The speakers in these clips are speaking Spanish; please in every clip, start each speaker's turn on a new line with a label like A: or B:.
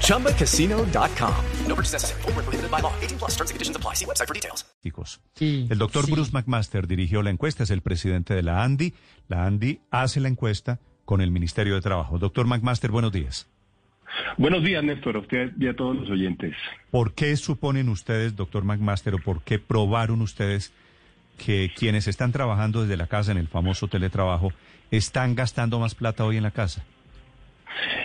A: ChumbaCasino.com. No purchase necessary. Full prohibited by law. 18 plus terms and conditions apply. See website for details.
B: Sí, el doctor
C: sí.
B: Bruce McMaster dirigió la encuesta, es el presidente de la ANDI. La ANDI hace la encuesta con el Ministerio de Trabajo. Doctor McMaster, buenos días.
D: Buenos días, Néstor, a usted y a todos los oyentes.
B: ¿Por qué suponen ustedes, doctor McMaster, o por qué probaron ustedes que quienes están trabajando desde la casa en el famoso teletrabajo están gastando más plata hoy en la casa?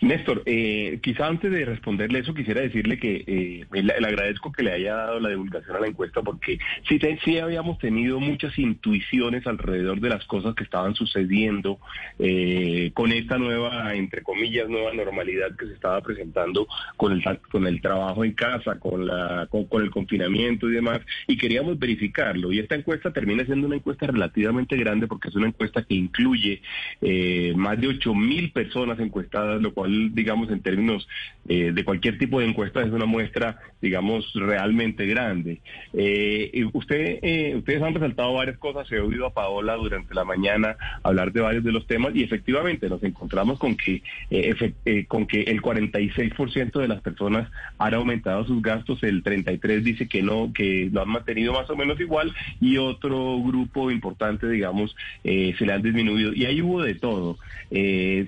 D: Néstor, eh, quizá antes de responderle eso quisiera decirle que eh, le, agradezco que le haya dado la divulgación a la encuesta porque sí, sí habíamos tenido muchas intuiciones alrededor de las cosas que estaban sucediendo eh, con esta nueva, entre comillas, nueva normalidad que se estaba presentando con el, con el trabajo en casa, con, la, con, con el confinamiento y demás, y queríamos verificarlo. Y esta encuesta termina siendo una encuesta relativamente grande porque es una encuesta que incluye eh, más de 8 mil personas encuestadas, lo cual digamos, en términos eh, de cualquier tipo de encuesta, es una muestra, digamos, realmente grande. Eh, usted, eh, ustedes han resaltado varias cosas, he oído a Paola durante la mañana hablar de varios de los temas y efectivamente nos encontramos con que, con que el 46% de las personas han aumentado sus gastos, el 33% dice que no, que lo han mantenido más o menos igual y otro grupo importante, digamos, se le han disminuido. Y ahí hubo de todo.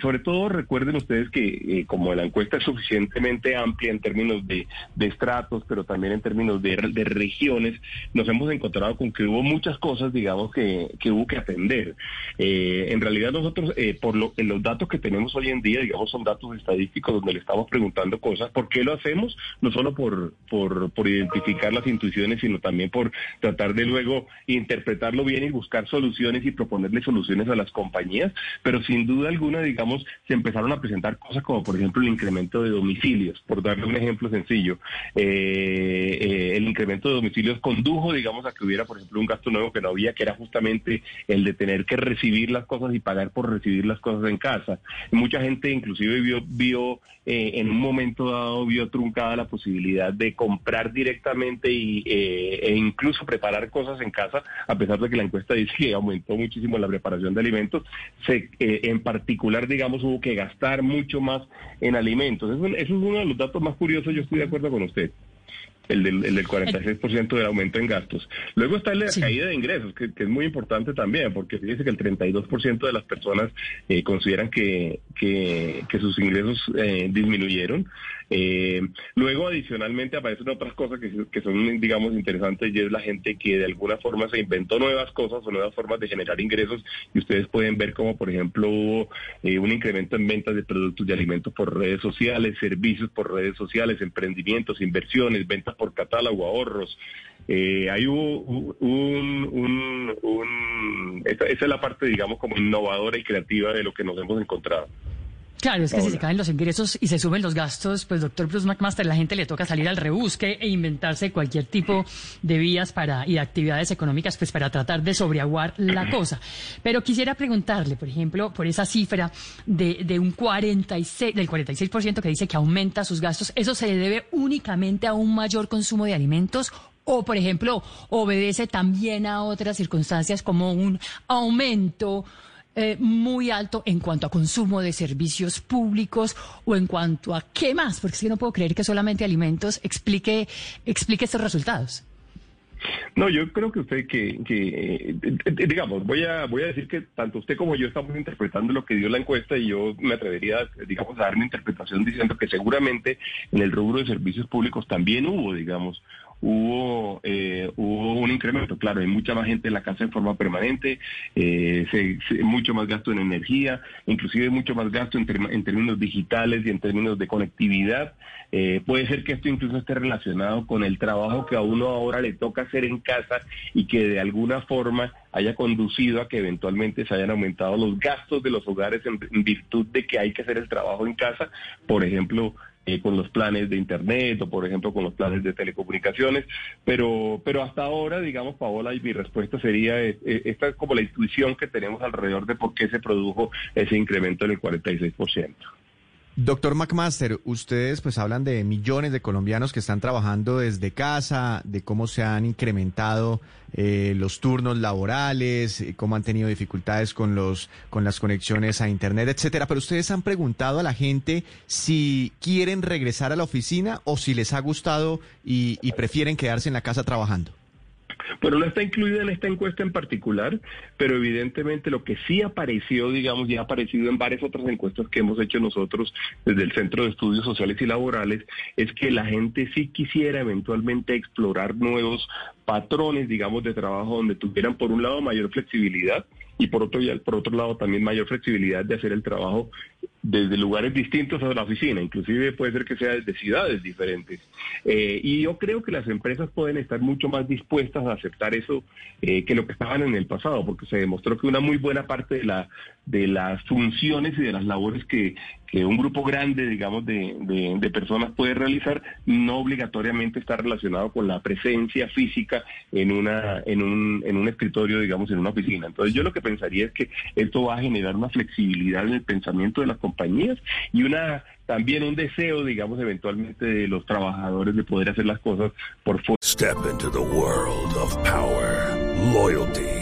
D: sobre todo recuerden ustedes que eh, como la encuesta es suficientemente amplia en términos de, estratos, pero también en términos de, de, regiones, nos hemos encontrado con que hubo muchas cosas, digamos, que, que hubo que atender. Eh, en realidad nosotros, eh, por lo, en los datos que tenemos hoy en día, digamos, son datos estadísticos donde le estamos preguntando cosas. ¿Por qué lo hacemos? No solo por, por, por identificar las intuiciones, sino también por tratar de luego interpretarlo bien y buscar soluciones y proponerle soluciones a las compañías, pero sin duda alguna, digamos, se empezaron a presentar cosas como por ejemplo el incremento de domicilios, por darle un ejemplo sencillo. Eh, eh, el incremento de domicilios condujo, digamos, a que hubiera, por ejemplo, un gasto nuevo que no había, que era justamente el de tener que recibir las cosas y pagar por recibir las cosas en casa. Mucha gente inclusive vio, vio eh, en un momento dado, vio truncada la posibilidad de comprar directamente y, e incluso preparar cosas en casa, a pesar de que la encuesta dice que aumentó muchísimo la preparación de alimentos. Se, en particular, digamos, hubo que gastar mucho más en alimentos. Eso, eso, es uno de los datos más curiosos, yo estoy de acuerdo con usted. El del, el del 46% del aumento en gastos. Luego está la sí. caída de ingresos, que, que, es muy importante también, porque dice que el 32% de las personas eh, consideran que, que, que, sus ingresos eh, disminuyeron. Eh, luego, adicionalmente, aparecen otras cosas que, que, son, digamos, interesantes y es la gente que de alguna forma se inventó nuevas cosas o nuevas formas de generar ingresos y ustedes pueden ver como, por ejemplo, hubo eh, un incremento en ventas de productos de alimentos por redes sociales, servicios por redes sociales, emprendimientos, inversiones, ventas por catálogo, ahorros. Eh, hubo un, un, un esa, esa es la parte, digamos, como innovadora y creativa de lo que nos hemos encontrado.
C: Claro, es que si se caen los ingresos y se suben los gastos, pues doctor Bruce McMaster, la gente le toca salir al rebusque e inventarse cualquier tipo de vías para y de actividades económicas, pues para tratar de sobreaguar la cosa. Pero quisiera preguntarle, por ejemplo, por esa cifra de, de un 46, del 46% que dice que aumenta sus gastos, ¿eso se debe únicamente a un mayor consumo de alimentos o, por ejemplo, obedece también a otras circunstancias como un aumento eh, muy alto en cuanto a consumo de servicios públicos o en cuanto a qué más, porque es que no puedo creer que solamente alimentos explique, explique estos resultados.
D: No, yo creo que usted que, que digamos, voy a voy a decir que tanto usted como yo estamos interpretando lo que dio la encuesta y yo me atrevería, digamos, a dar mi interpretación diciendo que seguramente en el rubro de servicios públicos también hubo, digamos, hubo eh, hubo un incremento. Claro, hay mucha más gente en la casa en forma permanente, eh, se, mucho más gasto en energía, inclusive mucho más gasto en, términos digitales y en términos de conectividad. Eh, puede ser que esto incluso esté relacionado con el trabajo que a uno ahora le toca hacer en casa y que de alguna forma haya conducido a que eventualmente se hayan aumentado los gastos de los hogares en virtud de que hay que hacer el trabajo en casa. Por ejemplo, eh, con los planes de Internet o, por ejemplo, con los planes de telecomunicaciones. Pero, pero hasta ahora, digamos, Paola, y mi respuesta sería, eh, eh, esta es como la intuición que tenemos alrededor de por qué se produjo ese incremento en el 46%.
E: Doctor McMaster, ustedes pues hablan de millones de colombianos que están trabajando desde casa, de cómo se han incrementado eh, los turnos laborales, eh, cómo han tenido dificultades con los con las conexiones a internet, etcétera. Pero ustedes han preguntado a la gente si quieren regresar a la oficina o si les ha gustado y prefieren quedarse en la casa trabajando.
D: Bueno, no está incluida en esta encuesta en particular, pero evidentemente lo que sí apareció, digamos, ya ha aparecido en varias otras encuestas que hemos hecho nosotros desde el Centro de Estudios Sociales y Laborales, es que la gente sí quisiera eventualmente explorar nuevos patrones, digamos, de trabajo donde tuvieran, por un lado, mayor flexibilidad y por otro, por otro lado también mayor flexibilidad de hacer el trabajo desde lugares distintos a la oficina, inclusive puede ser que sea desde ciudades diferentes. Eh, y yo creo que las empresas pueden estar mucho más dispuestas a aceptar eso eh, que lo que estaban en el pasado, porque se demostró que una muy buena parte de, la, de las funciones y de las labores que, que un grupo grande, digamos, de, de, personas puede realizar, no obligatoriamente está relacionado con la presencia física en, una, en, un, en un escritorio, digamos, en una oficina. Entonces yo lo que pensaría es que esto va a generar una flexibilidad en el pensamiento de las compañías y una también un deseo, digamos, eventualmente de los trabajadores de poder hacer las cosas por fuera.
F: Step into the world of power, loyalty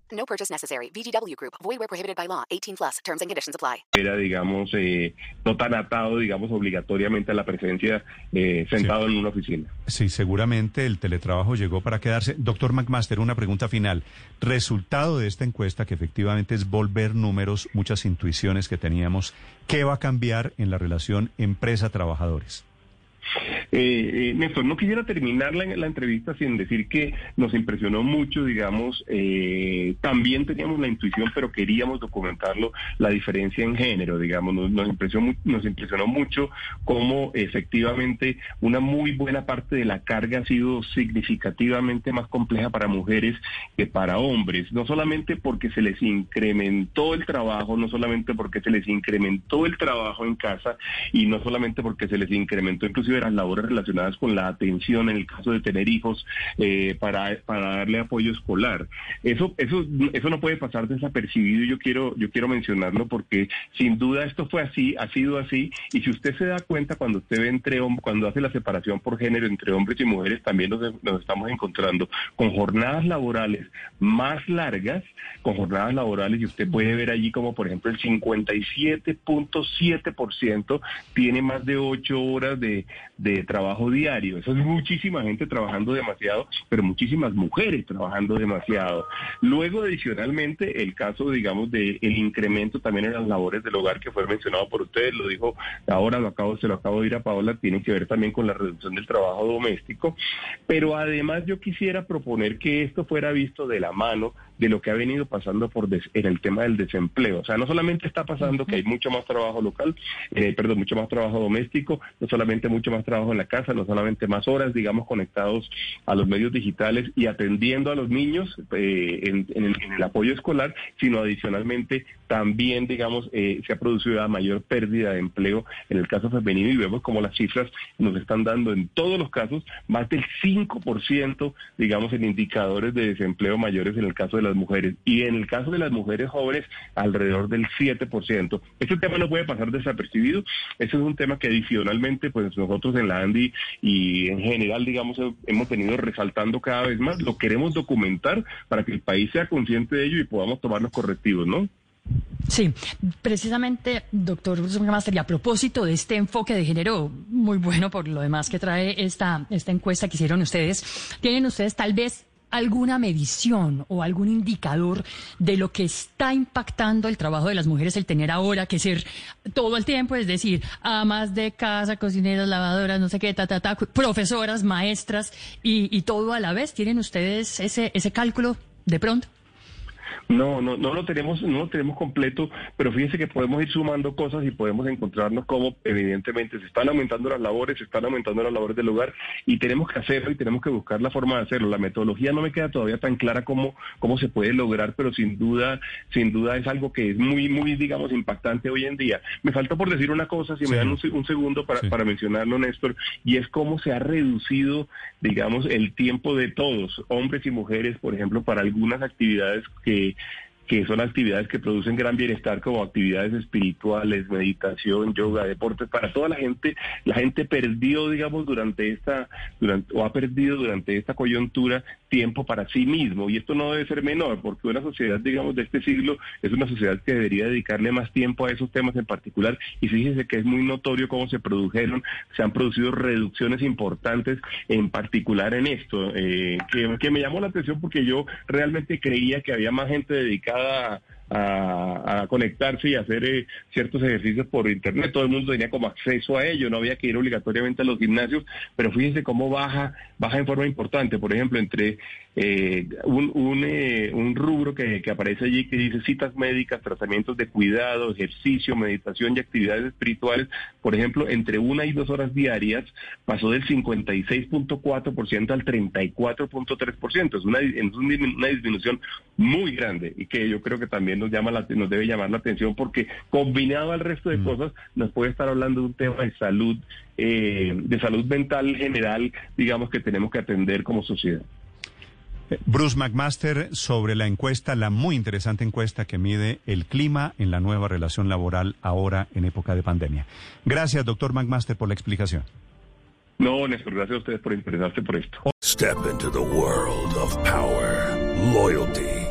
G: No purchase necessary. VGW Group. Void where prohibited by law. 18 plus. Terms and conditions apply.
D: Era, digamos, eh, no tan atado, digamos, obligatoriamente a la presencia eh, sentado sí. en una oficina.
B: Sí, seguramente el teletrabajo llegó para quedarse. Doctor McMaster, una pregunta final. Resultado de esta encuesta, que efectivamente es volver números, muchas intuiciones que teníamos, ¿qué va a cambiar en la relación empresa-trabajadores?
D: Eh, Néstor, no quisiera terminar la, entrevista sin decir que nos impresionó mucho, digamos, eh, también teníamos la intuición, pero queríamos documentarlo, la diferencia en género, digamos, nos, nos, impresionó, nos impresionó mucho cómo efectivamente una muy buena parte de la carga ha sido significativamente más compleja para mujeres que para hombres, no solamente porque se les incrementó el trabajo, no solamente porque se les incrementó el trabajo en casa y no solamente porque se les incrementó inclusive las labores relacionadas con la atención en el caso de tener hijos eh, para, para darle apoyo escolar. Eso, eso, eso no puede pasar desapercibido y yo quiero, yo quiero mencionarlo porque sin duda esto fue así, ha sido así, y si usted se da cuenta cuando usted ve entre cuando hace la separación por género entre hombres y mujeres, también nos, nos estamos encontrando con jornadas laborales más largas, con jornadas laborales, y usted puede ver allí como por ejemplo el 57.7% tiene más de ocho horas de, de trabajo diario. Eso es muchísima gente trabajando demasiado, pero muchísimas mujeres trabajando demasiado. Luego, adicionalmente, el caso, digamos, del el incremento también en las labores del hogar que fue mencionado por ustedes, lo dijo ahora, lo acabo, se lo acabo de ir a Paola, tiene que ver también con la reducción del trabajo doméstico. Pero además yo quisiera proponer que esto fuera visto de la mano de lo que ha venido pasando por des, en el tema del desempleo. O sea, no solamente está pasando que hay mucho más trabajo local, eh, perdón, mucho más trabajo doméstico, no solamente mucho más trabajo en la casa, no solamente más horas, digamos, conectados a los medios digitales y atendiendo a los niños eh, en, el, apoyo escolar, sino adicionalmente también, digamos, eh, se ha producido una mayor pérdida de empleo en el caso femenino y vemos como las cifras nos están dando en todos los casos más del 5%, digamos, en indicadores de desempleo mayores en el caso de las mujeres y en el caso de las mujeres jóvenes alrededor del 7%. Este tema no puede pasar desapercibido, ese es un tema que adicionalmente pues nosotros en la ANDI y en general digamos hemos venido resaltando cada vez más, lo queremos documentar para que el país sea consciente de ello y podamos tomar los correctivos, ¿no?
C: Sí, precisamente, doctor Master, y a propósito de este enfoque de género, muy bueno por lo demás que trae esta, esta encuesta que hicieron ustedes, ¿tienen ustedes tal vez alguna medición o algún indicador de lo que está impactando el trabajo de las mujeres el tener ahora que ser todo el tiempo, es decir, amas de casa, cocineras, lavadoras, no sé qué, ta, ta, ta, profesoras, maestras y, y todo a la vez? ¿Tienen ustedes ese, ese cálculo de pronto?
D: No, no, no lo tenemos, no lo tenemos completo, pero fíjense que podemos ir sumando cosas y podemos encontrarnos como evidentemente se están aumentando las labores, se están aumentando las labores del hogar y tenemos que hacerlo y tenemos que buscar la forma de hacerlo. La metodología no me queda todavía tan clara cómo, cómo se puede lograr, pero sin duda, sin duda es algo que es muy, muy, digamos, impactante hoy en día. Me falta por decir una cosa, si me dan un, segundo para, para mencionarlo, Néstor, y es cómo se ha reducido, digamos, el tiempo de todos, hombres y mujeres, por ejemplo, para algunas actividades que que son actividades que producen gran bienestar como actividades espirituales, meditación, yoga, deportes, para toda la gente, la gente perdió, digamos, durante esta, durante, o ha perdido durante esta coyuntura tiempo para sí mismo, y esto no debe ser menor, porque una sociedad, digamos, de este siglo es una sociedad que debería dedicarle más tiempo a esos temas en particular, y fíjense que es muy notorio cómo se produjeron, se han producido reducciones importantes, en particular en esto, eh, que, que me llamó la atención porque yo realmente creía que había más gente dedicada a, a, conectarse y hacer eh, ciertos ejercicios por internet. Todo el mundo tenía como acceso a ello, no había que ir obligatoriamente a los gimnasios, pero fíjense cómo baja, baja en forma importante. Por ejemplo, entre eh, un, un, eh, un, rubro que, que, aparece allí que dice citas médicas, tratamientos de cuidado, ejercicio, meditación y actividades espirituales, por ejemplo, entre una y dos horas diarias pasó del 56.4% al 34.3%. Es una, es una disminución muy grande y que yo creo que también nos llama la, nos debe llamar la atención porque combinado al resto de mm. cosas nos puede estar hablando de un tema de salud, eh, de salud mental general, digamos que tenemos que atender como sociedad.
B: Bruce McMaster, sobre la encuesta, la muy interesante encuesta que mide el clima en la nueva relación laboral ahora en época de pandemia. Gracias, doctor McMaster, por la explicación.
D: No, Néstor, gracias a ustedes por interesarse por esto.
F: Step into the world of power, loyalty.